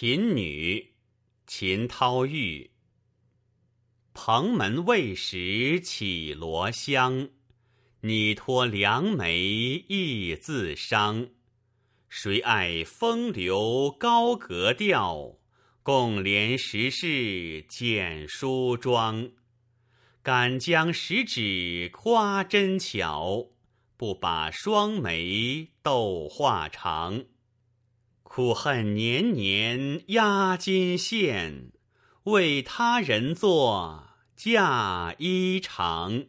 贫女，秦涛玉。蓬门未识绮罗香，拟托良媒亦自伤。谁爱风流高格调，共怜时事简梳妆。敢将十指夸针巧，不把双眉斗画长。苦恨年年压金线，为他人做嫁衣裳。